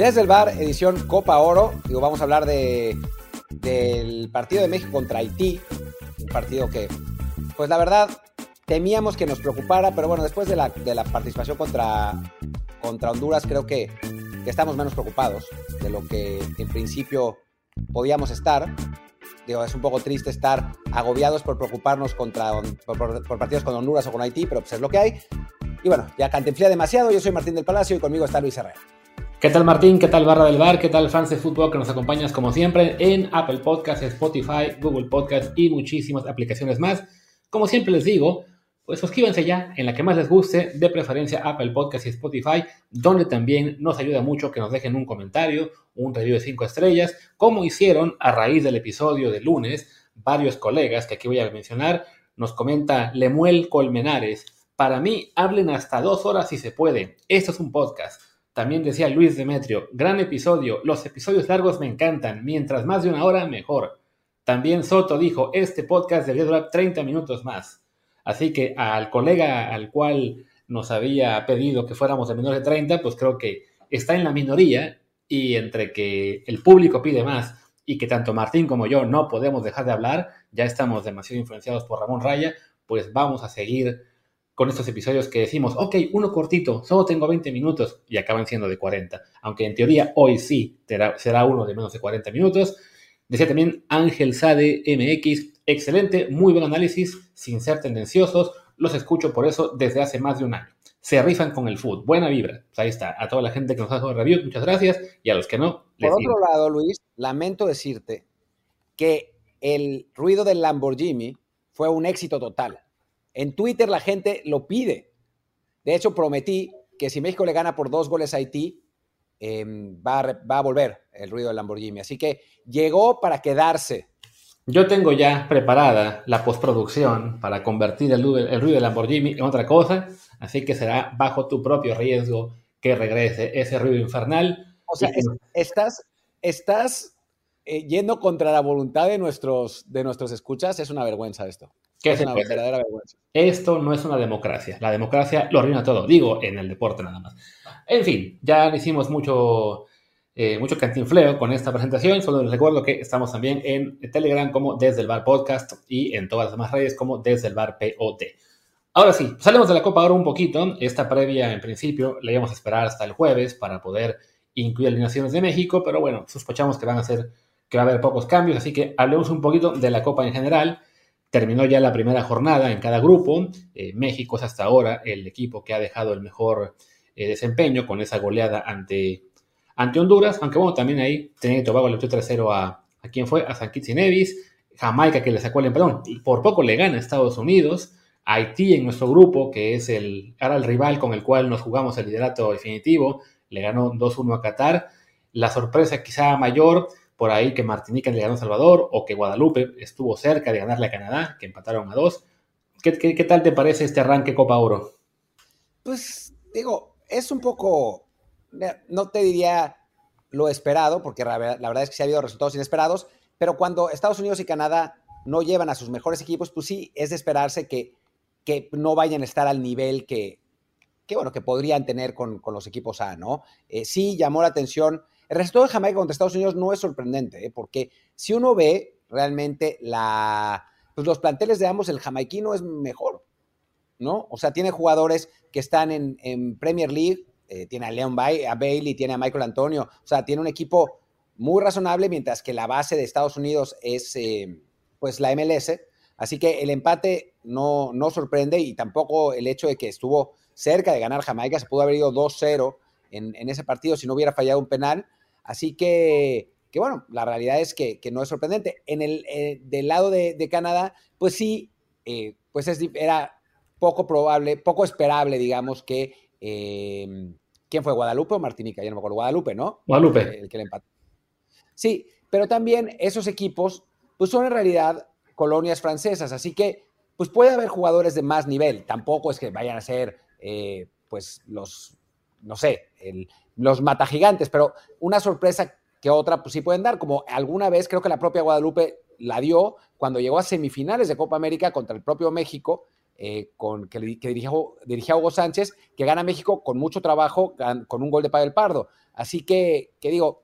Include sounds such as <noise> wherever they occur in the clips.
Desde el bar, edición Copa Oro. Digo, vamos a hablar de, del partido de México contra Haití. Un partido que, pues la verdad, temíamos que nos preocupara, pero bueno, después de la, de la participación contra, contra Honduras, creo que, que, estamos menos preocupados de lo que en principio podíamos estar. Digo, es un poco triste estar agobiados por preocuparnos contra, por, partidos con Honduras o con Haití, pero pues es lo que hay. Y bueno, ya cantenflé demasiado. Yo soy Martín del Palacio y conmigo está Luis Herrera. ¿Qué tal Martín? ¿Qué tal Barra del Bar? ¿Qué tal fans de fútbol que nos acompañas como siempre en Apple Podcasts, Spotify, Google Podcasts y muchísimas aplicaciones más? Como siempre les digo, pues suscríbanse ya en la que más les guste, de preferencia Apple Podcasts y Spotify, donde también nos ayuda mucho que nos dejen un comentario, un review de 5 estrellas, como hicieron a raíz del episodio de lunes varios colegas que aquí voy a mencionar. Nos comenta Lemuel Colmenares, para mí hablen hasta dos horas si se puede, esto es un podcast. También decía Luis Demetrio, gran episodio, los episodios largos me encantan, mientras más de una hora mejor. También Soto dijo, este podcast debería durar 30 minutos más. Así que al colega al cual nos había pedido que fuéramos de menores de 30, pues creo que está en la minoría y entre que el público pide más y que tanto Martín como yo no podemos dejar de hablar, ya estamos demasiado influenciados por Ramón Raya, pues vamos a seguir con estos episodios que decimos, ok, uno cortito, solo tengo 20 minutos y acaban siendo de 40. Aunque en teoría hoy sí será uno de menos de 40 minutos. Decía también Ángel Sade MX, excelente, muy buen análisis, sin ser tendenciosos. Los escucho por eso desde hace más de un año. Se rifan con el food, buena vibra. Pues ahí está, a toda la gente que nos ha dado reviews, muchas gracias. Y a los que no, les Por otro digo. lado, Luis, lamento decirte que el ruido del Lamborghini fue un éxito total. En Twitter la gente lo pide. De hecho, prometí que si México le gana por dos goles a Haití, eh, va, a, va, a, volver el ruido del Lamborghini. Así que llegó para quedarse. Yo tengo ya preparada la postproducción para convertir el, el ruido del Lamborghini en otra cosa, así que será bajo tu propio riesgo que regrese ese ruido infernal. O sea, estás, estás eh, yendo contra la voluntad de nuestros, de nuestros escuchas. Es una vergüenza esto. ¿Qué es una puede? verdadera vergüenza. Esto no es una democracia. La democracia lo arruina todo. Digo, en el deporte nada más. En fin, ya hicimos mucho, eh, mucho cantinfleo con esta presentación. Solo les recuerdo que estamos también en Telegram como Desde el Bar Podcast y en todas las demás redes como Desde el Bar POT. Ahora sí, salimos de la Copa ahora un poquito. Esta previa, en principio, la íbamos a esperar hasta el jueves para poder incluir alineaciones de México, pero bueno, sospechamos que van a ser, que va a haber pocos cambios, así que hablemos un poquito de la Copa en general. Terminó ya la primera jornada en cada grupo. Eh, México es hasta ahora el equipo que ha dejado el mejor eh, desempeño con esa goleada ante, ante Honduras. Aunque bueno, también ahí Trinidad y Tobago le metió 3-0 a, a quién fue, a San Kitts y Nevis. Jamaica que le sacó el empatón y por poco le gana a Estados Unidos. Haití en nuestro grupo, que es el, ahora el rival con el cual nos jugamos el liderato definitivo, le ganó 2-1 a Qatar. La sorpresa quizá mayor por ahí que Martinica le ganó a Salvador o que Guadalupe estuvo cerca de ganarle a Canadá, que empataron a dos. ¿Qué, qué, qué tal te parece este arranque Copa Oro? Pues digo, es un poco, no te diría lo esperado, porque la verdad es que sí ha habido resultados inesperados, pero cuando Estados Unidos y Canadá no llevan a sus mejores equipos, pues sí, es de esperarse que, que no vayan a estar al nivel que, que bueno, que podrían tener con, con los equipos A, ¿no? Eh, sí llamó la atención el resultado de Jamaica contra Estados Unidos no es sorprendente, ¿eh? porque si uno ve realmente la, pues los planteles de ambos, el jamaiquino es mejor, ¿no? O sea, tiene jugadores que están en, en Premier League, eh, tiene a Leon Bay, a Bailey, tiene a Michael Antonio, o sea, tiene un equipo muy razonable, mientras que la base de Estados Unidos es eh, pues la MLS. Así que el empate no, no sorprende y tampoco el hecho de que estuvo cerca de ganar Jamaica, se pudo haber ido 2-0 en, en ese partido si no hubiera fallado un penal. Así que, que, bueno, la realidad es que, que no es sorprendente. En el, eh, del lado de, de, Canadá, pues sí, eh, pues es, era poco probable, poco esperable, digamos, que... Eh, ¿Quién fue? ¿Guadalupe o Martinica? Ya no me acuerdo. Guadalupe, ¿no? Guadalupe. El, el que le empató. Sí, pero también esos equipos, pues son en realidad colonias francesas, así que pues puede haber jugadores de más nivel. Tampoco es que vayan a ser, eh, pues, los, no sé, el, los matagigantes, pero una sorpresa que otra pues sí pueden dar, como alguna vez creo que la propia Guadalupe la dio cuando llegó a semifinales de Copa América contra el propio México, eh, con, que, dirigió, dirigía Hugo Sánchez, que gana México con mucho trabajo, con un gol de Pavel Pardo. Así que, que digo,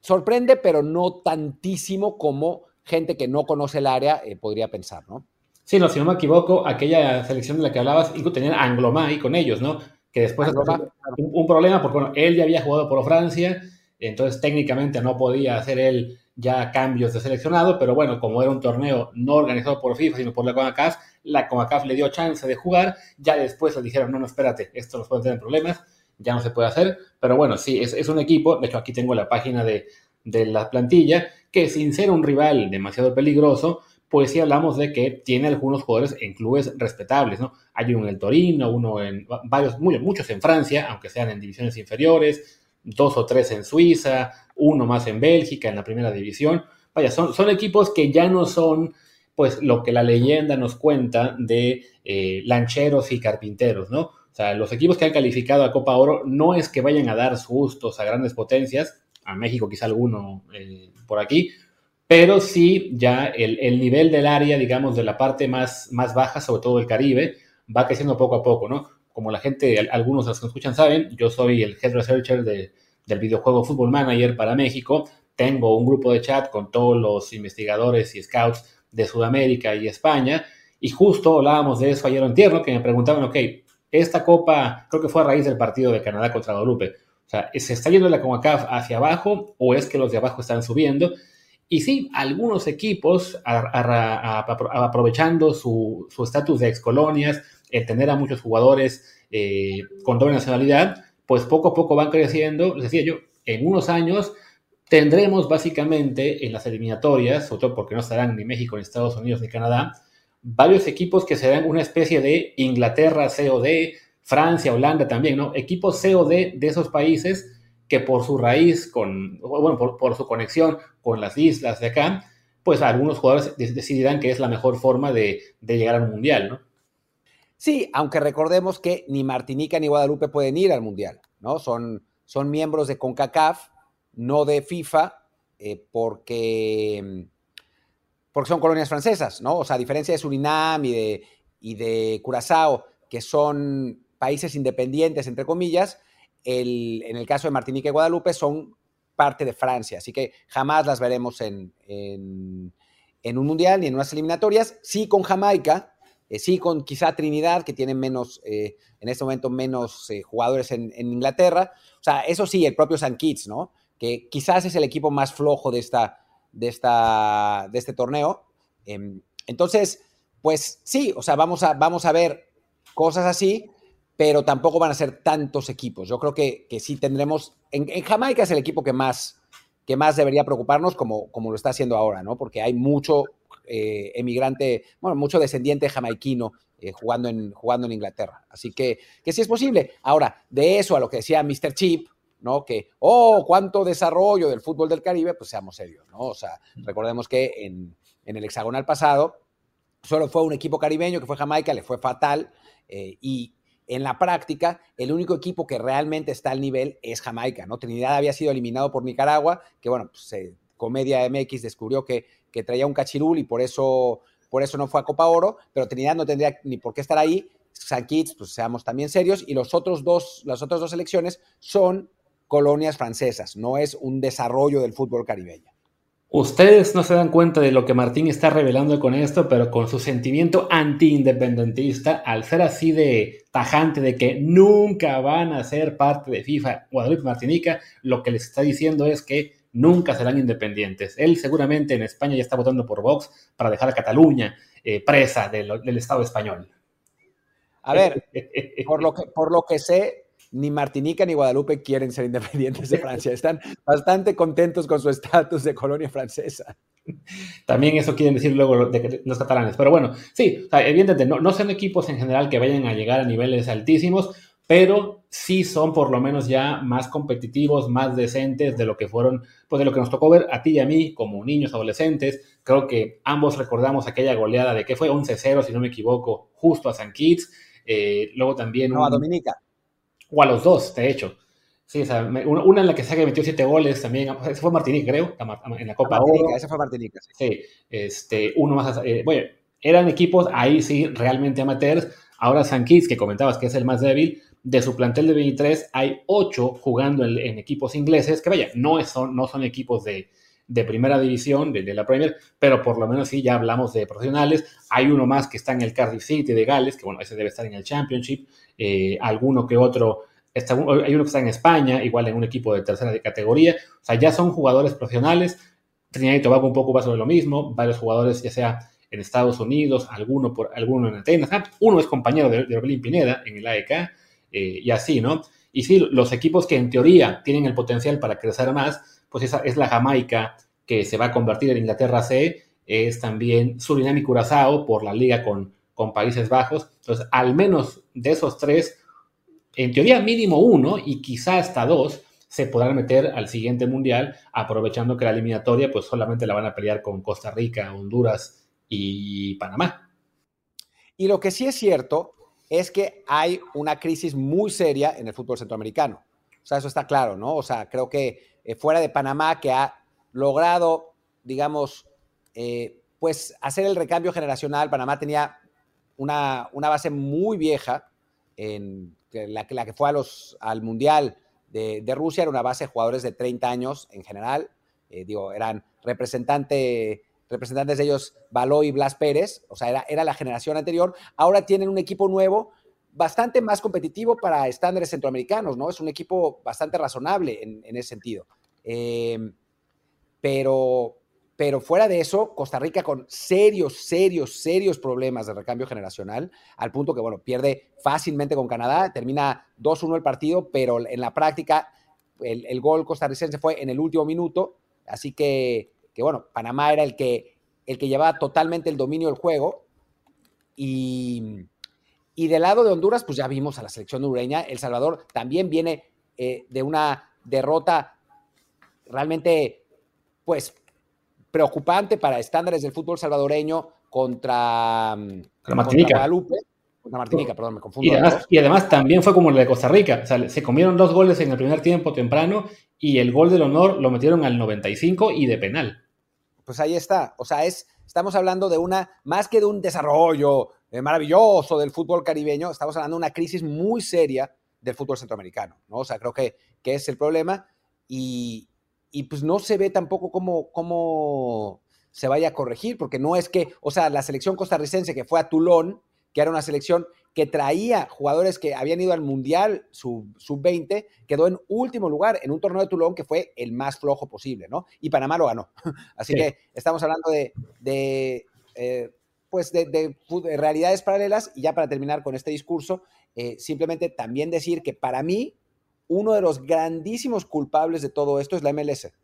sorprende, pero no tantísimo como gente que no conoce el área eh, podría pensar, ¿no? Sí, no, si no me equivoco, aquella selección de la que hablabas, incluso tenían a Anglomá ahí con ellos, ¿no? Que después un, un, problema, porque bueno, él ya había jugado por Francia, entonces técnicamente no podía hacer él ya cambios de seleccionado, pero bueno, como era un torneo no organizado por FIFA, sino por la CONCACAF, la CONCACAF le dio chance de jugar, ya después le dijeron, no, no, espérate, esto nos puede tener problemas, ya no se puede hacer, pero bueno, sí, es, es un equipo, de hecho aquí tengo la página de, de, la plantilla, que sin ser un rival demasiado peligroso, pues sí hablamos de que tiene algunos jugadores en clubes respetables, ¿no? Hay uno en el Torino, uno en varios, muchos en Francia, aunque sean en divisiones inferiores, dos o tres en Suiza, uno más en Bélgica, en la primera división. Vaya, son, equipos que ya no son pues lo que la leyenda nos cuenta de eh, lancheros y carpinteros, ¿no? O sea, los equipos que han calificado a Copa Oro no es que vayan a dar sustos a grandes potencias, a México quizá alguno eh, por aquí, pero sí ya el, el, nivel del área, digamos, de la parte más, más baja, sobre todo el Caribe, va creciendo poco a poco, ¿no? como la gente, algunos de los que escuchan saben, yo soy el head researcher del videojuego Football Manager para México. Tengo un grupo de chat con todos los investigadores y scouts de Sudamérica y España. Y justo hablábamos de eso ayer en tierno, que me preguntaban, ok, esta copa creo que fue a raíz del partido de Canadá contra Guadalupe. O sea, ¿se está yendo la CONCACAF hacia abajo o es que los de abajo están subiendo? Y sí, algunos equipos, aprovechando su estatus de excolonias, el tener a muchos jugadores eh, con doble nacionalidad, pues poco a poco van creciendo. Les decía yo, en unos años tendremos básicamente en las eliminatorias, sobre todo porque no estarán ni México, ni Estados Unidos, ni Canadá, varios equipos que serán una especie de Inglaterra COD, Francia, Holanda también, ¿no? Equipos COD de esos países que por su raíz, con, bueno, por, su conexión con las islas de acá, pues algunos jugadores decidirán que es la mejor forma de, llegar al mundial, ¿no? Sí, aunque recordemos que ni Martinica ni Guadalupe pueden ir al Mundial, ¿no? Son, son miembros de CONCACAF, no de FIFA, eh, porque, porque son colonias francesas, ¿no? O sea, a diferencia de Surinam y de, y de Curazao, que son países independientes, entre comillas, en el caso de Martinica y Guadalupe son parte de Francia, así que jamás las veremos en, un mundial ni en unas eliminatorias. Sí con Jamaica, eh, sí, con quizá Trinidad, que tiene menos, eh, en este momento menos eh, jugadores en, Inglaterra. O sea, eso sí, el propio San Kitts, ¿no? Que quizás es el equipo más flojo de, este torneo. Em, entonces, pues sí, o sea, vamos a ver cosas así, pero tampoco van a ser tantos equipos. Yo creo que, que sí tendremos. En, Jamaica es el equipo que más, que más debería preocuparnos, como, como lo está haciendo ahora, ¿no? Porque hay mucho eh, emigrante, bueno, mucho descendiente jamaiquino eh, jugando, en, jugando en Inglaterra. Así que, que sí es posible. Ahora, de eso a lo que decía Mr. Chip, ¿no? Que, oh, cuánto desarrollo del fútbol del Caribe, pues seamos serios, ¿no? O sea, recordemos que en, el hexagonal pasado solo fue un equipo caribeño que fue Jamaica, le fue fatal eh, y en la práctica, el único equipo que realmente está al nivel es Jamaica, ¿no? Trinidad había sido eliminado por Nicaragua, que bueno, pues, Comedia MX descubrió que que traía un cachirul y por eso, por eso no fue a Copa Oro, pero Trinidad no tendría ni por qué estar ahí. San Kitts, pues seamos también serios, y los otros dos, las otras dos selecciones son colonias francesas, no es un desarrollo del fútbol caribeño. Ustedes no se dan cuenta de lo que Martín está revelando con esto, pero con su sentimiento anti-independentista, al ser así de tajante de que nunca van a ser parte de FIFA Guadalupe Martinica, lo que les está diciendo es que nunca serán independientes. Él seguramente en España ya está votando por Vox para dejar a Cataluña eh, presa del, Estado español. A ver, <laughs> por lo, que, por lo que sé, ni Martinica ni Guadalupe quieren ser independientes de Francia. Están bastante contentos con su estatus de colonia francesa. También eso quieren decir luego de los catalanes. Pero bueno, sí, evidentemente no, no son equipos en general que vayan a llegar a niveles altísimos, pero sí son por lo menos ya más competitivos, más decentes de lo que fueron, pues de lo que nos tocó ver a ti y a mí como niños adolescentes. Creo que ambos recordamos aquella goleada de que fue 11-0, si no me equivoco, justo a San Kitts. Eh, luego también... No, a Dominica. O a los dos, de hecho. Sí, o sea, una en la que se metió siete goles también, fue Martinique, creo, en la Copa Martinica, ese fue Martinica. Sí, este, uno más, eh, bueno, eran equipos ahí sí realmente amateurs. Ahora San Kitts, que comentabas que es el más débil, de su plantel de 23 hay 8 jugando en, equipos ingleses, que vaya, no son, no son equipos de, primera división, de, la Premier, pero por lo menos sí ya hablamos de profesionales. Hay uno más que está en el Cardiff City de Gales, que bueno, ese debe estar en el Championship. Eh, alguno que otro, está, hay uno que está en España, igual en un equipo de tercera de categoría. O sea, ya son jugadores profesionales. Trinidad y Tobago un poco va sobre lo mismo, varios jugadores ya sea en Estados Unidos, alguno, por, alguno en Atenas, ah, uno es compañero de, de Pineda en el AEK, eh, y así, ¿no? Y sí, los equipos que en teoría tienen el potencial para crecer más, pues esa es la Jamaica que se va a convertir en Inglaterra C, es también Surinam y Curazao por la liga con, con Países Bajos. Entonces, al menos de esos tres, en teoría mínimo uno y quizá hasta dos, se podrán meter al siguiente mundial, aprovechando que la eliminatoria pues solamente la van a pelear con Costa Rica, Honduras y Panamá. Y lo que sí es cierto es que hay una crisis muy seria en el fútbol centroamericano. O sea, eso está claro, ¿no? O sea, creo que eh, fuera de Panamá, que ha logrado, digamos, eh, pues hacer el recambio generacional, Panamá tenía una, una base muy vieja, en la, que fue a los, al Mundial de, Rusia, era una base de jugadores de 30 años en general, eh, digo, eran representante representantes de ellos, Baló y Blas Pérez, o sea, era, era la generación anterior. Ahora tienen un equipo nuevo, bastante más competitivo para estándares centroamericanos, ¿no? Es un equipo bastante razonable en, ese sentido. Em, pero, pero fuera de eso, Costa Rica con serios, serios, serios problemas de recambio generacional, al punto que, bueno, pierde fácilmente con Canadá, termina 2-1 el partido, pero en la práctica el, el, gol costarricense fue en el último minuto, así que que bueno, Panamá era el que, el que llevaba totalmente el dominio del juego. Y, y del lado de Honduras, pues ya vimos a la selección hondureña. El Salvador también viene eh, de una derrota realmente, pues, preocupante para estándares del fútbol salvadoreño contra, la Martinica. Guadalupe. Contra Martinica, perdón, me confundo. Y además, y además, también fue como el de Costa Rica. O sea, se comieron dos goles en el primer tiempo temprano y el gol del honor lo metieron al 95 y de penal pues ahí está. O sea, es, estamos hablando de una, más que de un desarrollo maravilloso del fútbol caribeño, estamos hablando de una crisis muy seria del fútbol centroamericano, ¿no? O sea, creo que, que es el problema y, y pues no se ve tampoco cómo, cómo se vaya a corregir, porque no es que, o sea, la selección costarricense que fue a Tulón, que era una selección que traía jugadores que habían ido al Mundial sub-20, quedó en último lugar en un torneo de Tulón que fue el más flojo posible, ¿no? Y Panamá lo ganó. <laughs> Así que estamos hablando de, de eh, pues de, realidades paralelas y ya para terminar con este discurso, eh, simplemente también decir que para mí uno de los grandísimos culpables de todo esto es la MLS.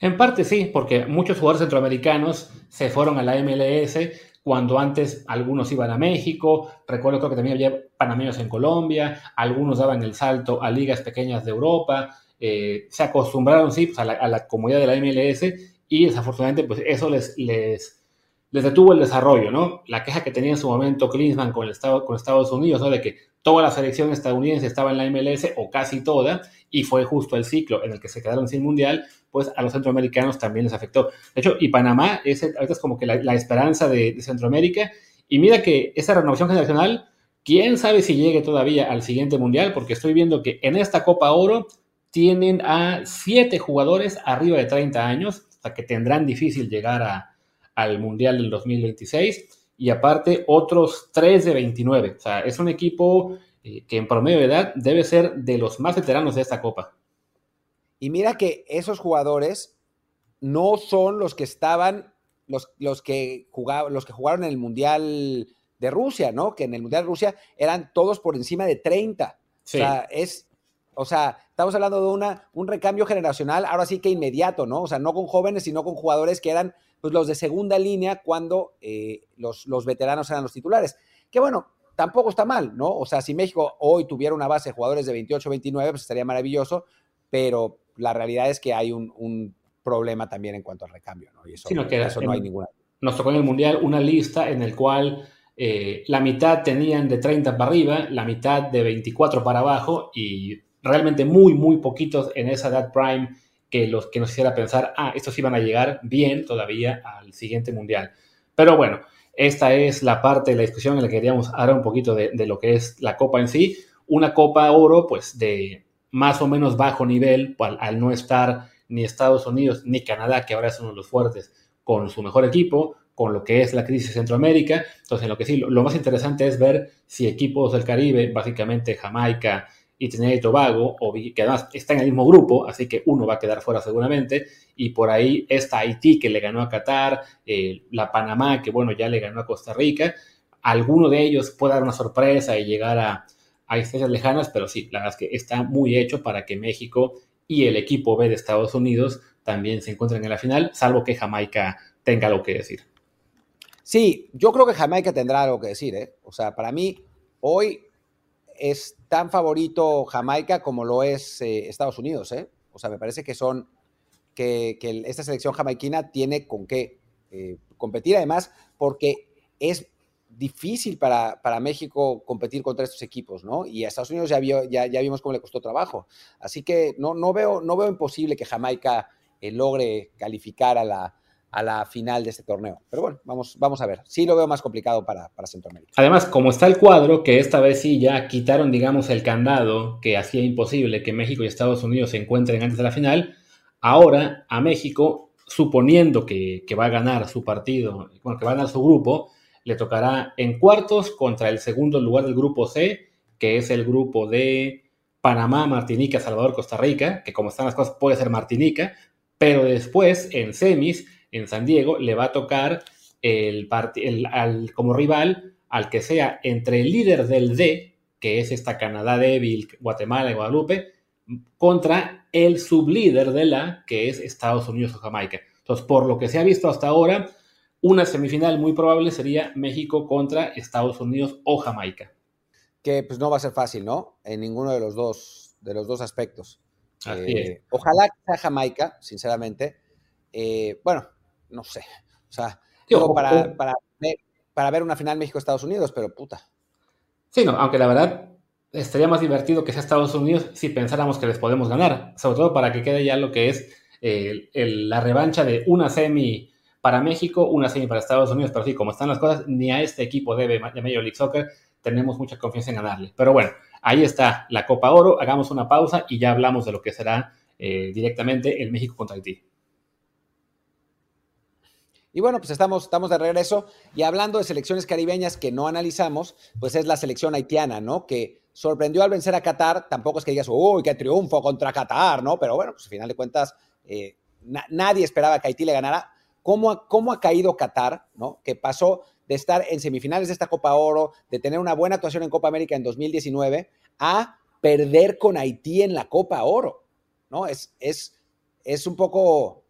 En parte sí, porque muchos jugadores centroamericanos se fueron a la MLS cuando antes algunos iban a México, recuerdo creo que también había panameños en Colombia, algunos daban el salto a ligas pequeñas de Europa, eh, se acostumbraron sí pues, a, la, comunidad de la MLS y desafortunadamente pues eso les, les, detuvo el desarrollo, ¿no? La queja que tenía en su momento Klinsmann con, el Estado, con Estados Unidos, ¿no? De que toda la selección estadounidense estaba en la MLS o casi toda y fue justo el ciclo en el que se quedaron sin mundial, pues a los centroamericanos también les afectó. De hecho, y Panamá es, ahorita es como que la, esperanza de, Centroamérica. Y mira que esa renovación generacional, quién sabe si llegue todavía al siguiente mundial, porque estoy viendo que en esta Copa Oro tienen a siete jugadores arriba de 30 años, o sea que tendrán difícil llegar al mundial del 2026. Y aparte, otros tres de 29. O sea, es un equipo eh, que en promedio de edad debe ser de los más veteranos de esta Copa. Y mira que esos jugadores no son los que estaban, los, los, que, jugaban, los que jugaron en el Mundial de Rusia, ¿no? Que en el Mundial de Rusia eran todos por encima de 30. O sea, es, o sea, estamos hablando de una, un recambio generacional, ahora sí que inmediato, ¿no? O sea, no con jóvenes, sino con jugadores que eran pues, los de segunda línea cuando eh, los, los veteranos eran los titulares. Que bueno, tampoco está mal, ¿no? O sea, si México hoy tuviera una base de jugadores de 28, 29, pues estaría maravilloso, pero la realidad es que hay un, problema también en cuanto al recambio, ¿no? Y eso, no hay ninguna. Nos tocó en el Mundial una lista en el cual eh, la mitad tenían de 30 para arriba, la mitad de 24 para abajo y realmente muy, muy poquitos en esa edad prime que, los, que nos hiciera pensar, ah, estos iban a llegar bien todavía al siguiente Mundial. Pero bueno, esta es la parte de la discusión en la que queríamos hablar un poquito de, lo que es la Copa en sí. Una Copa Oro, pues de más o menos bajo nivel, al, no estar ni Estados Unidos ni Canadá, que ahora son los fuertes, con su mejor equipo, con lo que es la crisis en Centroamérica. Entonces, lo que sí, lo, más interesante es ver si equipos del Caribe, básicamente Jamaica y Trinidad y Tobago, que además está en el mismo grupo, así que uno va a quedar fuera seguramente, y por ahí está Haití que le ganó a Qatar, eh, la Panamá que bueno, ya le ganó a Costa Rica, alguno de ellos puede dar una sorpresa y llegar a, a lejanas, pero sí, la verdad es que está muy hecho para que México y el equipo B de Estados Unidos también se encuentren en la final, salvo que Jamaica tenga algo que decir. Sí, yo creo que Jamaica tendrá algo que decir, ¿eh? O sea, para mí, hoy es tan favorito Jamaica como lo es eh, Estados Unidos, ¿eh? O sea, me parece que son, que, esta selección jamaiquina tiene con qué eh, competir, además, porque es difícil para, México competir contra estos equipos, ¿no? Y a Estados Unidos ya, ya, ya, vimos cómo le costó trabajo. Así que no, no, veo, no veo imposible que Jamaica logre calificar a la, a la final de este torneo. Pero bueno, vamos, vamos a ver. Sí lo veo más complicado para, para Centroamérica. Además, como está el cuadro, que esta vez sí ya quitaron, digamos, el candado que hacía imposible que México y Estados Unidos se encuentren antes de la final, ahora a México, suponiendo que, que va a ganar su partido, bueno, que va a ganar su grupo, le tocará en cuartos contra el segundo lugar del grupo C, que es el grupo de Panamá, Martinica, Salvador, Costa Rica, que como están las cosas puede ser Martinica, pero después en semis en San Diego, le va a tocar el, al, como rival al que sea entre el líder del D, que es esta Canadá débil, Guatemala y Guadalupe, contra el sublíder de la, que es Estados Unidos o Jamaica. Entonces, por lo que se ha visto hasta ahora, una semifinal muy probable sería México contra Estados Unidos o Jamaica. Que pues no va a ser fácil, ¿no? En ninguno de los dos, de los dos aspectos. Eh, ojalá que sea Jamaica, sinceramente. Eh, bueno, no sé. O sea, para, para, ver, una final México-Estados Unidos, pero puta. Sí, no, aunque la verdad estaría más divertido que sea Estados Unidos si pensáramos que les podemos ganar, sobre todo para que quede ya lo que es la revancha de una semi para México, una semi para Estados Unidos, pero sí, como están las cosas, ni a este equipo de, de Major League Soccer tenemos mucha confianza en ganarle. Pero bueno, ahí está la Copa Oro, hagamos una pausa y ya hablamos de lo que será eh, directamente el México contra Haití. Y bueno, pues estamos, estamos de regreso. Y hablando de selecciones caribeñas que no analizamos, pues es la selección haitiana, ¿no? Que sorprendió al vencer a Qatar. Tampoco es que digas, uy, qué triunfo contra Qatar, ¿no? Pero bueno, pues al final de cuentas, eh, nadie esperaba que Haití le ganara. ¿Cómo, ¿Cómo ha caído Qatar, ¿no? Que pasó de estar en semifinales de esta Copa Oro, de tener una buena actuación en Copa América en 2019, a perder con Haití en la Copa Oro, ¿no? Es, es, es un poco,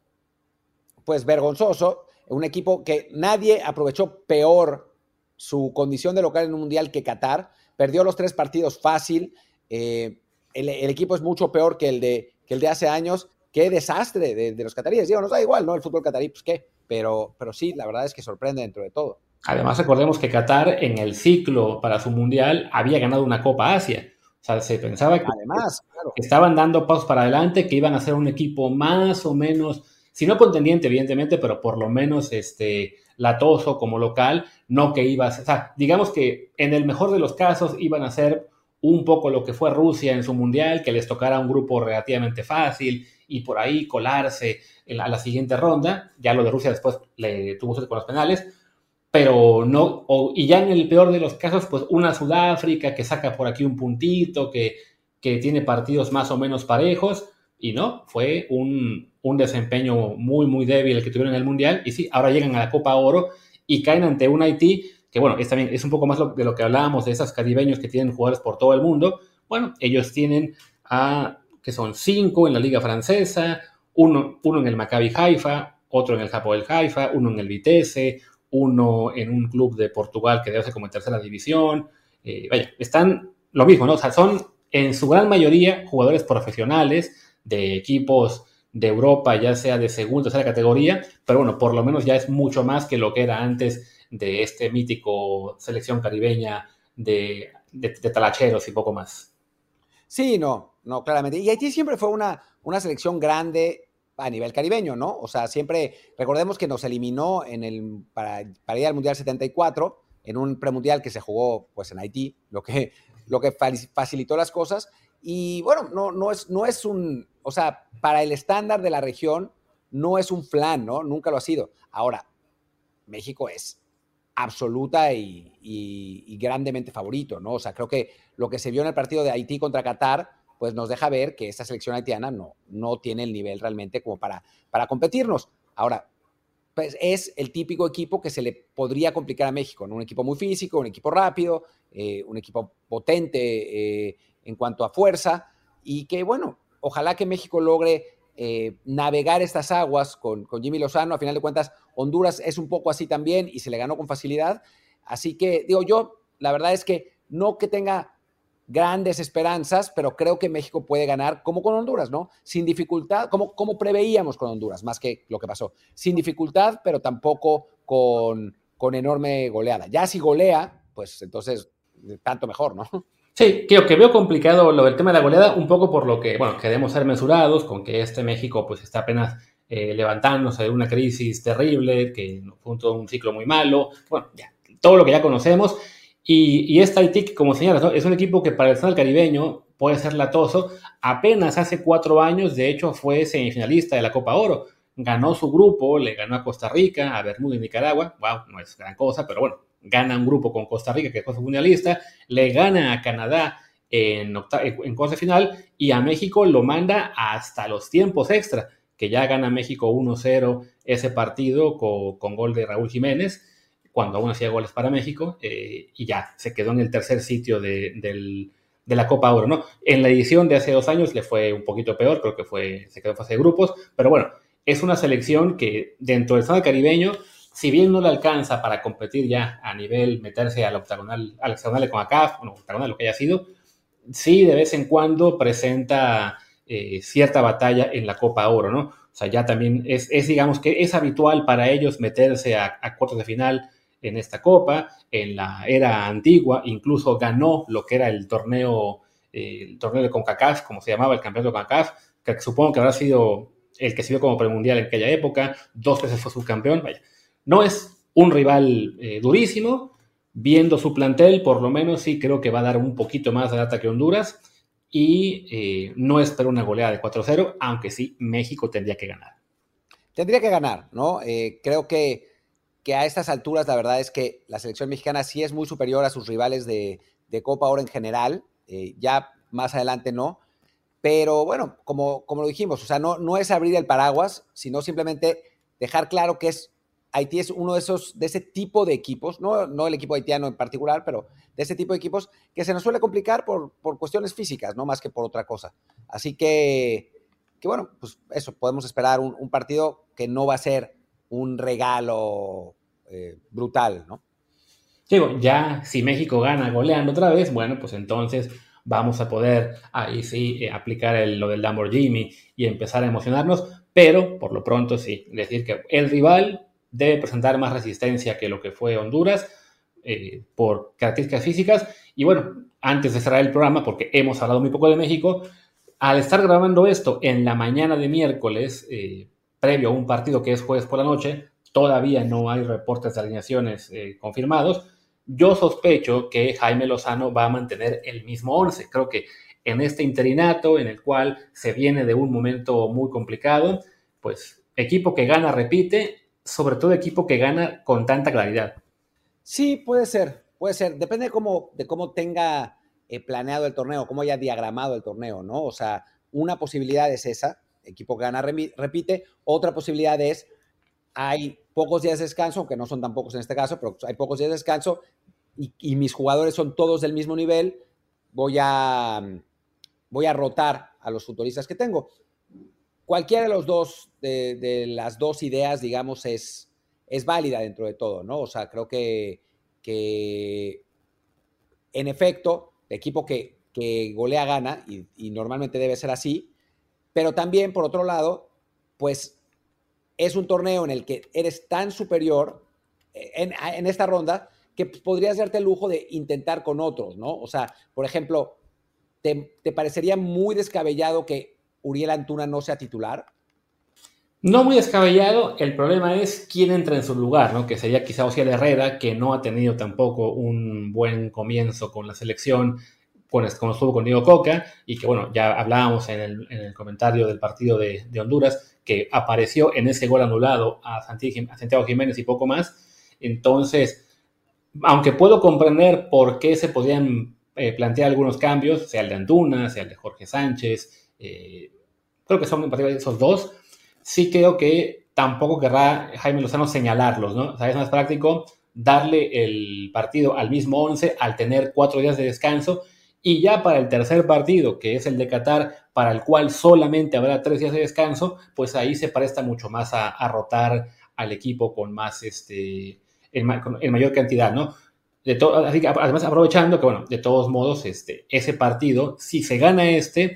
pues, vergonzoso un equipo que nadie aprovechó peor su condición de local en un mundial que Qatar, perdió los tres partidos fácil, eh, el, equipo es mucho peor que el de, que el de hace años, qué desastre de, los cataríes, digo, nos da igual, ¿no? El fútbol catarí, pues qué, pero, pero sí, la verdad es que sorprende dentro de todo. Además, recordemos que Qatar en el ciclo para su mundial había ganado una Copa Asia. O sea, se pensaba que, Además, estaban dando pasos para adelante, que iban a ser un equipo más o menos si no contendiente, evidentemente, pero por lo menos este, latoso como local, no que ibas, o sea, digamos que en el mejor de los casos iban a ser un poco lo que fue Rusia en su mundial, que les tocara un grupo relativamente fácil y por ahí colarse a la siguiente ronda. Ya lo de Rusia después le tuvo suerte con los penales, pero no, y ya en el peor de los casos, pues una Sudáfrica que saca por aquí un puntito, que, que tiene partidos más o menos parejos, y no, fue un, desempeño muy, muy débil el que tuvieron en el Mundial. Y sí, ahora llegan a la Copa Oro y caen ante un Haití que, bueno, es, también, es un poco más de lo que hablábamos de esos caribeños que tienen jugadores por todo el mundo. Bueno, ellos tienen a, que son cinco en la Liga Francesa, uno, uno en el Maccabi Haifa, otro en el del Haifa, uno en el Vitesse, uno en un club de Portugal que debe ser como en tercera división. Eh, vaya, están lo mismo, ¿no? O sea, son en su gran mayoría jugadores profesionales de equipos de Europa, ya sea de segunda o tercera categoría, pero bueno, por lo menos ya es mucho más que lo que era antes de este mítico selección caribeña de, de, talacheros y poco más. Sí, no, no, claramente. Y Haití siempre fue una, una selección grande, a nivel caribeño, ¿no? O sea, siempre, recordemos que nos eliminó en el, para, ir al Mundial 74, en un premundial que se jugó pues en Haití, lo que, lo que facilitó las cosas. Y bueno, no, no, es, no es un, o sea, para el estándar de la región, no es un flan, ¿no? Nunca lo ha sido. Ahora, México es absoluta y, grandemente favorito, ¿no? O sea, creo que lo que se vio en el partido de Haití contra Qatar, pues nos deja ver que esta selección haitiana no, no tiene el nivel realmente como para, para competirnos. Ahora, pues es el típico equipo que se le podría complicar a México, ¿no? Un equipo muy físico, un equipo rápido, eh, un equipo potente eh, en cuanto a fuerza y que, bueno, ojalá que México logre eh, navegar estas aguas con, con, Jimmy Lozano. A final de cuentas, Honduras es un poco así también y se le ganó con facilidad. Así que, digo, yo, la verdad es que no que tenga grandes esperanzas, pero creo que México puede ganar como con Honduras, ¿no? Sin dificultad, como, como preveíamos con Honduras, más que lo que pasó. Sin dificultad, pero tampoco con, con enorme goleada. Ya si golea, pues entonces tanto mejor, ¿no? Sí, creo que veo complicado lo del tema de la goleada, un poco por lo que, bueno, queremos ser mesurados con que este México pues está apenas eh, levantándose de una crisis terrible, que fue un, un ciclo muy malo, bueno, ya, todo lo que ya conocemos. Y, y este Haití, como señalas, es un equipo que para el fútbol caribeño puede ser latoso. Apenas hace cuatro años, de hecho, fue semifinalista de la Copa Oro. Ganó su grupo, le ganó a Costa Rica, a Bermuda y Nicaragua. Wow, no es gran cosa, pero bueno, gana un grupo con Costa Rica, que fue mundialista, le gana a Canadá en, en final y a México lo manda hasta los tiempos extra, que ya gana México 1-0 ese partido con, gol de Raúl Jiménez, cuando aún hacía goles para México, eh, y ya se quedó en el tercer sitio de, la Copa Oro, ¿no? En la edición de hace dos años le fue un poquito peor, creo que fue, se quedó en fase de grupos, pero bueno, es una selección que dentro del estado caribeño si bien no le alcanza para competir ya a nivel meterse al octagonal, al octagonal con ACAF, bueno, octagonal lo que haya sido, sí de vez en cuando presenta eh, cierta batalla en la Copa Oro, ¿no? O sea, ya también es, digamos que es habitual para ellos meterse a, cuartos de final en esta Copa, en la era antigua, incluso ganó lo que era el torneo, eh, el torneo de CONCACAF, como se llamaba el campeonato de CONCACAF, que supongo que habrá sido el que sirvió como premundial en aquella época, dos veces fue subcampeón, vaya no es un rival eh, durísimo. Viendo su plantel, por lo menos sí creo que va a dar un poquito más de data que Honduras. Y eh, no espero una goleada de 4-0, aunque sí, México tendría que ganar. Tendría que ganar, ¿no? Eh, creo que, que, a estas alturas la verdad es que la selección mexicana sí es muy superior a sus rivales de, Copa ahora en general. ya más adelante no. Pero bueno, como, como lo dijimos, o sea, no, no es abrir el paraguas, sino simplemente dejar claro que es Haití es uno de esos, de ese tipo de equipos, no, no el equipo haitiano en particular, pero de ese tipo de equipos que se nos suele complicar por, por cuestiones físicas, no más que por otra cosa. Así que, que bueno, pues eso, podemos esperar un, partido que no va a ser un regalo eh, brutal, ¿no? Digo, ya si México gana goleando otra vez, bueno, pues entonces vamos a poder ahí sí eh, aplicar lo del Lamborghini y empezar a emocionarnos, pero por lo pronto sí, decir que el rival debe presentar más resistencia que lo que fue Honduras eh, por características físicas. Y bueno, antes de cerrar el programa, porque hemos hablado muy poco de México, al estar grabando esto en la mañana de miércoles, eh, previo a un partido que es jueves por la noche, todavía no hay reportes de alineaciones eh, confirmados. Yo sospecho que Jaime Lozano va a mantener el mismo 11. Creo que en este interinato en el cual se viene de un momento muy complicado, pues equipo que gana repite sobre todo equipo que gana con tanta claridad. Sí, puede ser, puede ser. Depende de cómo, tenga eh, planeado el torneo, cómo haya diagramado el torneo, ¿no? O sea, una posibilidad es esa, equipo que gana repite. Otra posibilidad es, hay pocos días de descanso, aunque no son tan pocos en este caso, pero hay pocos días de descanso y, y mis jugadores son todos del mismo nivel, voy a, voy a rotar a los futbolistas que tengo cualquiera de los dos, de, las dos ideas, digamos, es, es válida dentro de todo, ¿no? O sea, creo que, que en efecto, el equipo que, que golea gana, y, normalmente debe ser así, pero también, por otro lado, pues es un torneo en el que eres tan superior en, en esta ronda que podrías darte el lujo de intentar con otros, ¿no? O sea, por ejemplo, te, te parecería muy descabellado que Uriel Antuna no sea titular? No muy descabellado, el problema es quién entra en su lugar, ¿no? Que sería quizá Ociel Herrera, que no ha tenido tampoco un buen comienzo con la selección, con, como estuvo con Diego Coca, y que bueno, ya hablábamos en el, comentario del partido de, Honduras, que apareció en ese gol anulado a Santiago Jiménez y poco más. Entonces, aunque puedo comprender por qué se podían eh, plantear algunos cambios, sea el de Antuna, sea el de Jorge Sánchez, eh, creo que son esos dos, sí creo que tampoco querrá Jaime Lozano señalarlos, ¿no? O sea, es más práctico darle el partido al mismo 11 al tener cuatro días de descanso y ya para el tercer partido, que es el de Qatar, para el cual solamente habrá tres días de descanso, pues ahí se presta mucho más a, rotar al equipo con más, este, en, mayor cantidad, ¿no? De así que además aprovechando que, bueno, de todos modos, este, ese partido, si se gana este,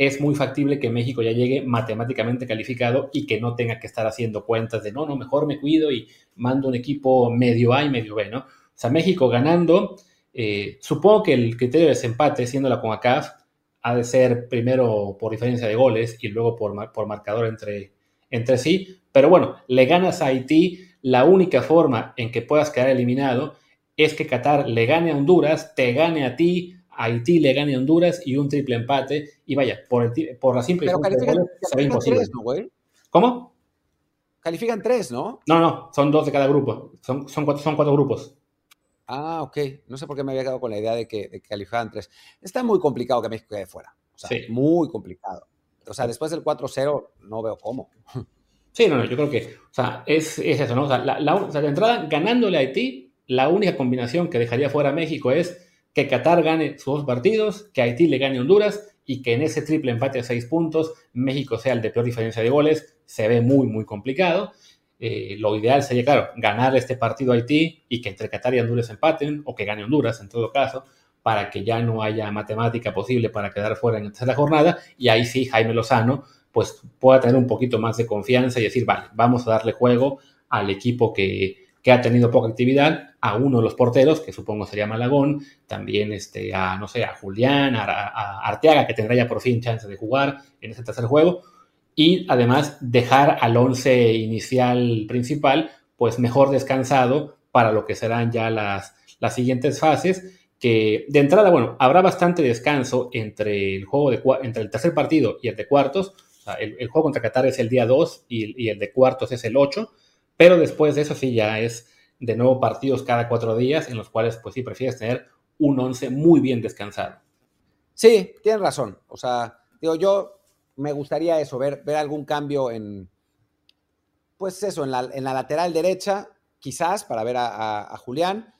es muy factible que México ya llegue matemáticamente calificado y que no tenga que estar haciendo cuentas de no, no, mejor me cuido y mando un equipo medio A y medio B, ¿no? O sea, México ganando, eh, supongo que el criterio de desempate, siendo la CONCACAF, ha de ser primero por diferencia de goles y luego por, por marcador entre, entre sí, pero bueno, le ganas a Haití, la única forma en que puedas quedar eliminado es que Qatar le gane a Honduras, te gane a ti, Haití le gane a Honduras y un triple empate. Y vaya, por, el, por la simple Pero califican, imposible. Tres, ¿no, güey? ¿Cómo? Califican tres, ¿no? No, no, son dos de cada grupo. Son, son, cuatro, son cuatro grupos. Ah, ok. No sé por qué me había quedado con la idea de que, de calificaban tres. Está muy complicado que México quede fuera. O sea, sí. muy complicado. O sea, después del 4-0 no veo cómo. <laughs> Sí, no, no, yo creo que, o sea, es, es eso, ¿no? O sea, la, la, o sea, de entrada, ganándole a Haití, la única combinación que dejaría fuera a México es que Qatar gane sus dos partidos, que Haití le gane a Honduras y que en ese triple empate a seis puntos México sea el de peor diferencia de goles, se ve muy, muy complicado. Eh, lo ideal sería, claro, ganar este partido a Haití y que entre Qatar y Honduras empaten, o que gane Honduras en todo caso, para que ya no haya matemática posible para quedar fuera en la jornada, y ahí sí Jaime Lozano pues pueda tener un poquito más de confianza y decir, vale, vamos a darle juego al equipo que, que ha tenido poca actividad, a uno de los porteros, que supongo sería Malagón, también este, a, no sé, a Julián, a, Arteaga, que tendrá ya por fin chance de jugar en ese tercer juego, y además dejar al once inicial principal, pues mejor descansado para lo que serán ya las, las siguientes fases, que de entrada, bueno, habrá bastante descanso entre el juego de entre el tercer partido y el de cuartos, el, juego contra Qatar es el día 2 y, y el de cuartos es el 8, pero después de eso sí ya es de nuevo partidos cada cuatro días en los cuales pues sí prefieres tener un once muy bien descansado. Sí, tienes razón. O sea, digo, yo me gustaría eso, ver, ver algún cambio en, pues eso, en la, en la lateral derecha, quizás, para ver a, Julián.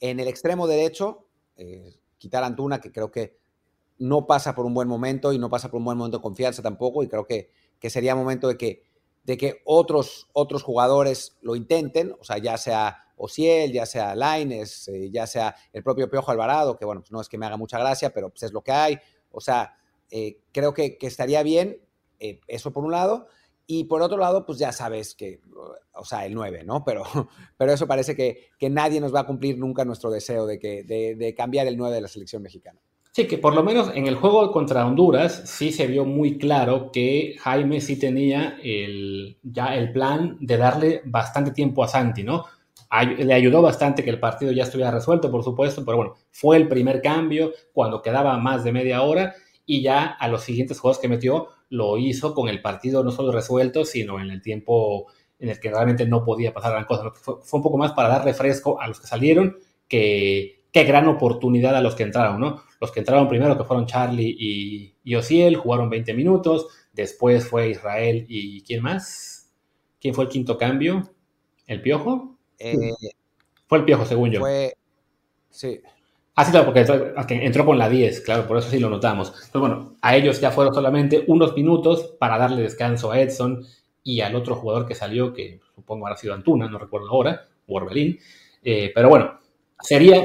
En el extremo derecho, eh, quitar a Antuna, que creo que no pasa por un buen momento y no pasa por un buen momento de confianza tampoco, y creo que, que sería momento de que de que otros, otros jugadores lo intenten, o sea, ya sea Ociel, ya sea Laines, eh, ya sea el propio Piojo Alvarado, que bueno, pues no es que me haga mucha gracia, pero pues es lo que hay. O sea, eh, creo que, estaría bien eh, eso por un lado. Y por otro lado, pues ya sabes que, o sea, el 9, ¿no? Pero, <laughs> pero eso parece que, que nadie nos va a cumplir nunca nuestro deseo de, que, de, de cambiar el 9 de la selección mexicana. Sí, que por lo menos en el juego contra Honduras sí se vio muy claro que Jaime sí tenía el, ya el plan de darle bastante tiempo a Santi, ¿no? le ayudó bastante que el partido ya estuviera resuelto, por supuesto, pero bueno, fue el primer cambio cuando quedaba más de media hora y ya a los siguientes juegos que metió lo hizo con el partido no solo resuelto, sino en el tiempo en el que realmente no podía pasar gran cosa. Fue, fue un poco más para dar refresco a los que salieron que, qué gran oportunidad a los que entraron, ¿no? Los que entraron primero, que fueron Charlie y, y Ociel, jugaron 20 minutos, después fue Israel y ¿quién más? ¿Quién fue el quinto cambio? ¿El Piojo? Eh, fue el Piojo, según yo. Fue, sí. Ah, sí, claro, porque entró, con la 10, claro, por eso sí lo notamos. Pero bueno, a ellos ya fueron solamente unos minutos para darle descanso a Edson y al otro jugador que salió, que supongo habrá sido Antuna, no recuerdo ahora, o Orbelín. Eh, pero bueno, Sería.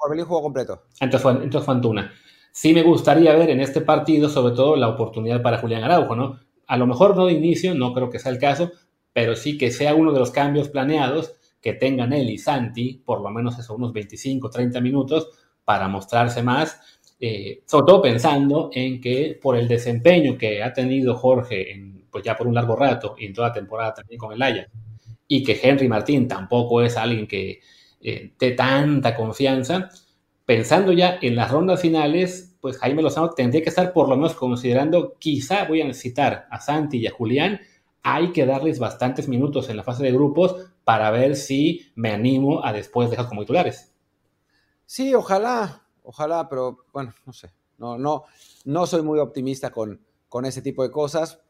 Orbelín jugó, completo. Entonces fue, entonces Antuna. Sí me gustaría ver en este partido, sobre todo, la oportunidad para Julián Araujo, ¿no? A lo mejor no de inicio, no creo que sea el caso, pero sí que sea uno de los cambios planeados que tengan él y Santi, por lo menos esos unos 25, 30 minutos, para mostrarse más, eh, sobre todo pensando en que por el desempeño que ha tenido Jorge en, pues ya por un largo rato y en toda temporada también con el Ajax, y que Henry Martín tampoco es alguien que eh, dé tanta confianza, pensando ya en las rondas finales, pues Jaime Lozano tendría que estar por lo menos considerando, quizá voy a necesitar a Santi y a Julián, hay que darles bastantes minutos en la fase de grupos para ver si me animo a después dejar como titulares. Sí, ojalá, ojalá, pero bueno, no sé. No, no, no soy muy optimista con, con ese tipo de cosas.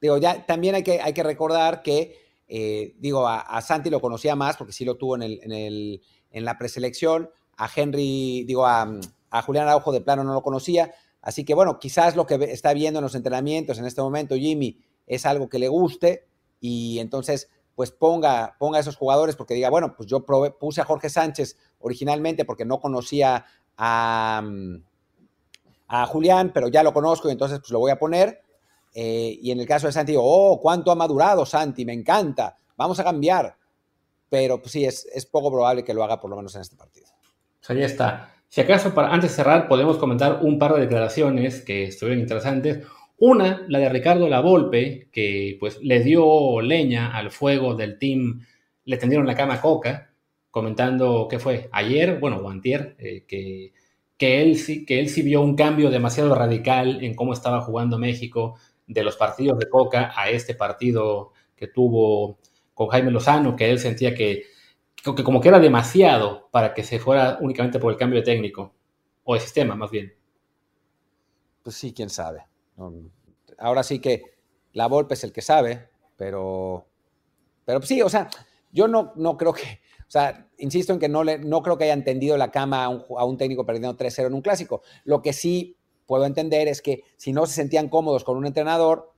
Digo, ya también hay que, hay que recordar que, eh, digo, a, Santi lo conocía más porque sí lo tuvo en, el, en, el, en la preselección. A Henry, digo, a, a Julián Araujo de plano no lo conocía. Así que bueno, quizás lo que está viendo en los entrenamientos en este momento Jimmy es algo que le guste y entonces pues ponga, ponga a esos jugadores porque diga, bueno, pues yo puse a Jorge Sánchez originalmente porque no conocía a, mm, a Julián, pero ya lo conozco y entonces pues lo voy a poner. Eh, y en el caso de Santi, digo, oh, cuánto ha madurado Santi, me encanta, vamos a cambiar. Pero pues sí, es, es poco probable que lo haga por lo menos en este partido. Pues ahí está. Si acaso, para, antes de cerrar, podemos comentar un par de declaraciones que estuvieron interesantes. Una, la de Ricardo Lavolpe, que pues le dio leña al fuego del team, le tendieron la cama a Coca, comentando que fue ayer, bueno, o antier, eh, que, que, él sí, que él sí vio un cambio demasiado radical en cómo estaba jugando México de los partidos de Coca a este partido que tuvo con Jaime Lozano, que él sentía que, que como que era demasiado para que se fuera únicamente por el cambio de técnico, o de sistema más bien. Pues sí, quién sabe. Ahora sí que la Volpe es el que sabe, pero, pero sí, o sea, yo no, no creo que, o sea, insisto en que no, le, no creo que hayan tendido la cama a un, a un técnico perdiendo 3-0 en un clásico. Lo que sí puedo entender es que si no se sentían cómodos con un entrenador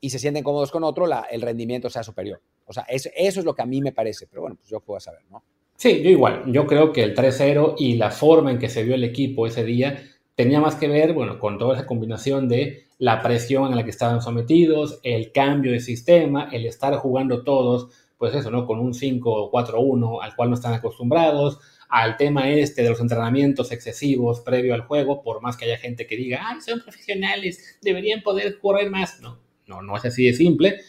y se sienten cómodos con otro, el rendimiento sea superior. O sea, eso, eso es lo que a mí me parece, pero bueno, pues yo puedo saber, ¿no? Sí, yo igual. Yo creo que el 3-0 y la forma en que se vio el equipo ese día tenía más que ver, bueno, con toda esa combinación de la presión a la que estaban sometidos, el cambio de sistema, el estar jugando todos, pues eso, ¿no? Con un 5-4-1 al cual no están acostumbrados, al tema este de los entrenamientos excesivos previo al juego, por más que haya gente que diga, ah, son profesionales, deberían poder correr más. No, no, no es así de simple.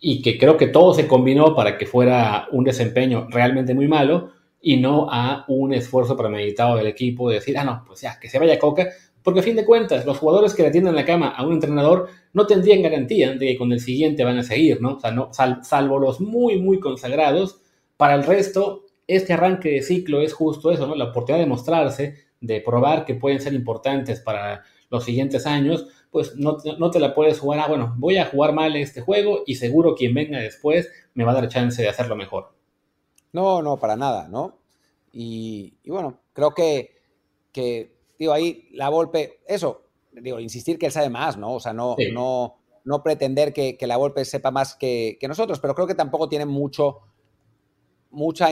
Y que creo que todo se combinó para que fuera un desempeño realmente muy malo y no a un esfuerzo premeditado del equipo de decir, ah, no, pues ya, que se vaya Coca, porque a fin de cuentas, los jugadores que le tienden la cama a un entrenador no tendrían garantía de que con el siguiente van a seguir, ¿no? O sea, no, salvo los muy, muy consagrados, para el resto, este arranque de ciclo es justo eso, ¿no? La oportunidad de mostrarse, de probar que pueden ser importantes para los siguientes años, pues no, no te la puedes jugar, ah, bueno, voy a jugar mal este juego y seguro quien venga después me va a dar chance de hacerlo mejor. No, no, para nada, ¿no? Y, y bueno, creo que, que digo, ahí la Volpe, eso, digo, insistir que él sabe más, ¿no? O sea, no, no, no pretender que, la Volpe sepa más que, nosotros, pero creo que tampoco tiene mucho, mucha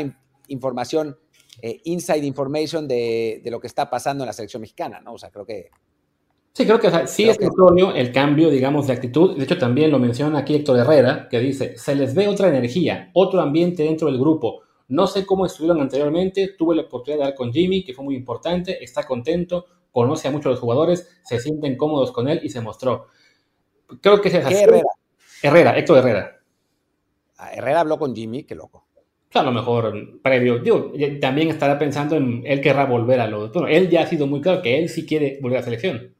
información, eh, inside information de, lo que está pasando en la selección mexicana, ¿no? O sea, creo que... Sí, creo que sí es notorio el cambio, digamos, de actitud. De hecho, también lo menciona aquí Héctor Herrera, que dice, se les ve otra energía, otro ambiente dentro del grupo no sé cómo estuvieron anteriormente, tuve la oportunidad de hablar con Jimmy, que fue muy importante, está contento, conoce a muchos de los jugadores, se sienten cómodos con él y se mostró. Creo que es así. Herrera? Herrera, Héctor Herrera. Ah, Herrera habló con Jimmy, qué loco. A lo mejor previo, digo, también estará pensando en él querrá volver a los. Bueno, él ya ha sido muy claro que él sí quiere volver a la selección.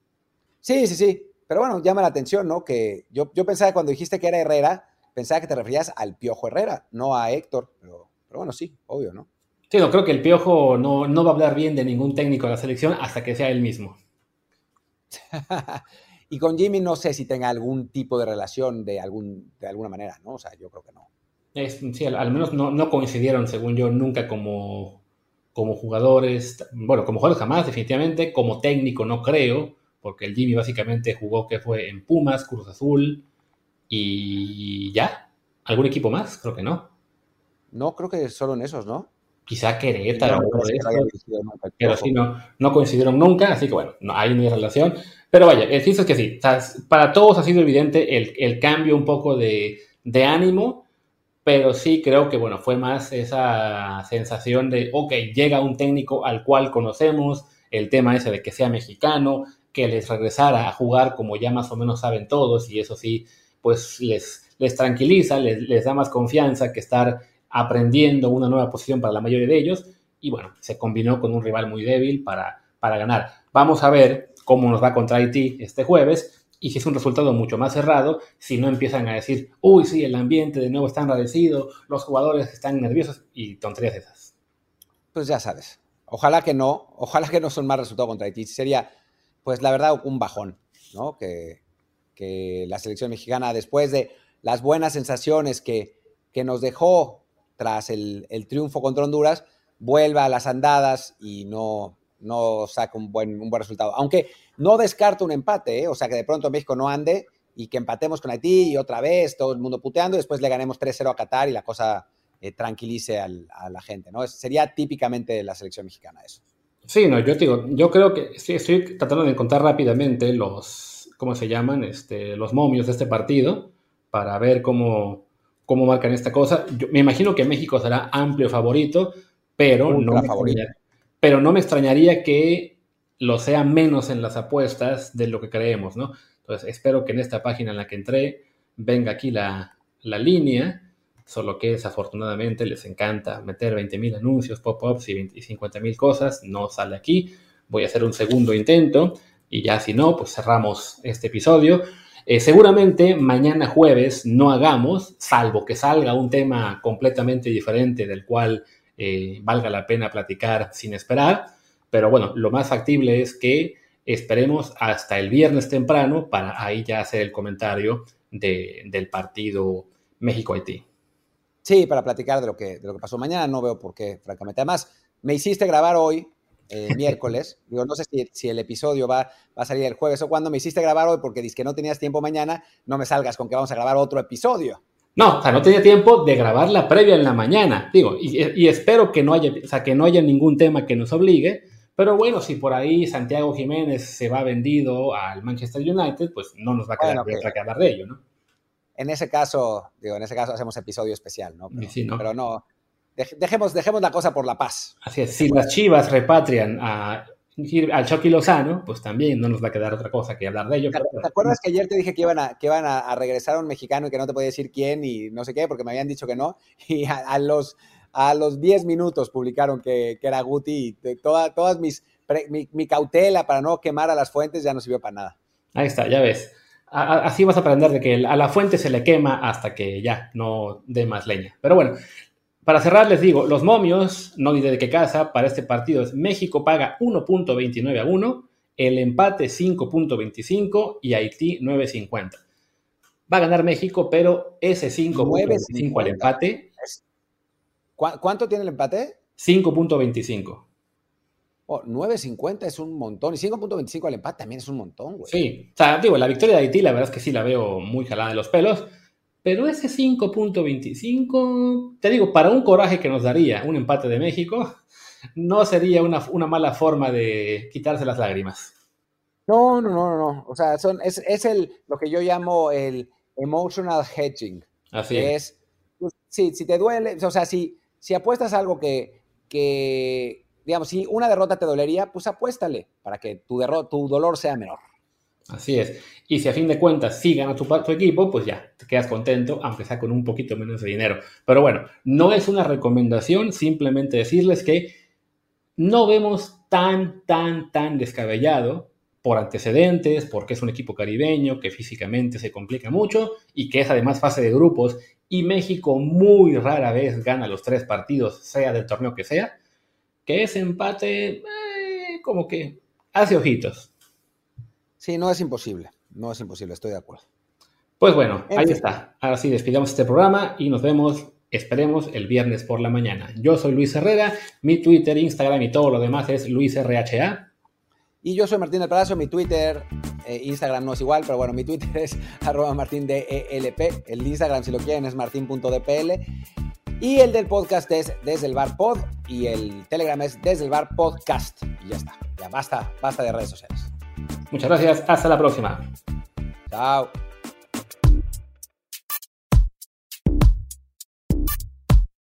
Sí, sí, sí. Pero bueno, llama la atención, ¿no? Que yo, yo pensaba cuando dijiste que era Herrera, pensaba que te referías al Piojo Herrera, no a Héctor, pero pero bueno, sí, obvio, ¿no? Sí, no, creo que el Piojo no, no va a hablar bien de ningún técnico de la selección hasta que sea él mismo. <laughs> y con Jimmy no sé si tenga algún tipo de relación de, algún, de alguna manera, ¿no? O sea, yo creo que no. Sí, al, menos no, coincidieron, según yo, nunca como, como jugadores. Bueno, como jugadores jamás, definitivamente. Como técnico no creo, porque el Jimmy básicamente jugó que fue en Pumas, Cruz Azul y ya. ¿Algún equipo más? Creo que no. No, creo que solo en esos, ¿no? Quizá Querétaro, pero sí, no, no coincidieron nunca, así que bueno, no hay ni relación. Pero vaya, el chiste es que sí, para todos ha sido evidente el, cambio un poco de, de, ánimo, pero sí creo que bueno, fue más esa sensación de, ok, llega un técnico al cual conocemos, el tema ese de que sea mexicano, que les regresara a jugar como ya más o menos saben todos, y eso sí, pues les, les tranquiliza, les, les da más confianza que estar aprendiendo una nueva posición para la mayoría de ellos. Y bueno, se combinó con un rival muy débil para, para ganar. Vamos a ver cómo nos va contra Haití este jueves y si es un resultado mucho más cerrado, si no empiezan a decir, uy, sí, el ambiente de nuevo está enradecido, los jugadores están nerviosos y tonterías esas. Pues ya sabes. Ojalá que no, ojalá que no son más resultados contra Haití. Sería, pues la verdad, un bajón, ¿no? Que, que la selección mexicana, después de las buenas sensaciones que, que nos dejó tras el, el, triunfo contra Honduras, vuelva a las andadas y no, no saca un buen, un buen resultado. Aunque no descarto un empate, ¿eh? o sea, que de pronto México no ande y que empatemos con Haití y otra vez todo el mundo puteando y después le ganemos 3-0 a Qatar y la cosa eh, tranquilice al, a la gente, ¿no? Sería típicamente la selección mexicana eso. Sí, no, yo digo, yo creo que sí, estoy tratando de encontrar rápidamente los, ¿cómo se llaman? Este, los momios de este partido para ver cómo, cómo marcan esta cosa. Yo, me imagino que México será amplio favorito, pero no, favorito. Pero no me extrañaría que lo sea menos en las apuestas de lo que creemos, ¿no? Entonces, espero que en esta página en la que entré venga aquí la, la línea, solo que desafortunadamente les encanta meter 20.000 anuncios, pop-ups y, y 50.000 cosas, no sale aquí. Voy a hacer un segundo intento y ya si no, pues cerramos este episodio. Eh, seguramente mañana jueves no hagamos, salvo que salga un tema completamente diferente del cual eh, valga la pena platicar sin esperar pero bueno, lo más factible es que esperemos hasta el viernes temprano para ahí ya hacer el comentario de, del partido México-Haití. Sí, para platicar de lo, que, de lo que pasó mañana, no veo por qué, francamente. Además, me hiciste grabar hoy, eh, <laughs> miércoles. Digo, no sé si, si, el episodio va, va a salir el jueves o cuando. Me hiciste grabar hoy porque dices que no tenías tiempo mañana. No me salgas con que vamos a grabar otro episodio. No, o sea, no tenía tiempo de grabar la previa en la mañana. Digo, y, y espero que no haya, o sea, que no haya ningún tema que nos obligue pero bueno, si por ahí Santiago Jiménez se va vendido al Manchester United, pues no nos va a quedar bueno, otra que hablar de ello, ¿no? En ese caso, digo, en ese caso hacemos episodio especial, ¿no? Pero, sí, ¿no? Pero no dejemos, dejemos la cosa por la paz. Así es, si las chivas repatrian a, al Chucky Lozano, pues también no nos va a quedar otra cosa que hablar de ello. ¿Te, ¿te acuerdas que ayer te dije que iban, a, que iban a, a, regresar a un mexicano y que no te podía decir quién y no sé qué, porque me habían dicho que no? <laughs> Y a, a los, a los 10 minutos publicaron que, que era Guti y toda, todas mis mi, mi, cautela para no quemar a las fuentes ya no sirvió para nada. Ahí está, ya ves. A, así vas a aprender de que a la fuente se le quema hasta que ya no dé más leña. Pero bueno, para cerrar les digo, los momios, no diré de qué casa, para este partido es México paga 1.29 a 1, el empate 5.25 y Haití 9.50. Va a ganar México, pero ese 5.25 al empate. ¿Cuánto tiene el empate? 5.25. Oh, 9.50 es un montón. Y 5.25 al empate también es un montón, güey. Sí. O sea, digo, la victoria de Haití, la verdad es que sí la veo muy jalada de los pelos. Pero ese 5.25, te digo, para un coraje que nos daría un empate de México, no sería una, una mala forma de quitarse las lágrimas. No, no, no, no. O sea, son, es, es el, lo que yo llamo el emotional hedging. Así es. es pues, sí, si te duele, o sea, si, si apuestas algo que, que digamos, si una derrota te dolería, pues apuéstale para que tu, tu dolor sea menor. Así es. Y si a fin de cuentas sí gana tu, equipo, pues ya, te quedas contento, aunque sea con un poquito menos de dinero. Pero bueno, no es una recomendación, simplemente decirles que no vemos tan, tan, tan descabellado por antecedentes, porque es un equipo caribeño que físicamente se complica mucho y que es además fase de grupos y México muy rara vez gana los tres partidos, sea del torneo que sea que ese empate eh, como que hace ojitos. Sí, no es imposible, no es imposible, estoy de acuerdo. Pues bueno, en ahí fin. está. Ahora sí, despidamos este programa y nos vemos, esperemos, el viernes por la mañana. Yo soy Luis Herrera, mi Twitter, Instagram y todo lo demás es LuisRHA. Y yo soy Martín del Palacio, mi Twitter, eh, Instagram no es igual, pero bueno, mi Twitter es <laughs> arroba martindelp, el Instagram si lo quieren es martin.dpl y el del podcast es Desde el Bar Pod y el Telegram es Desde el Bar Podcast. Y ya está, ya basta, basta de redes sociales. Muchas gracias, hasta la próxima. Chao.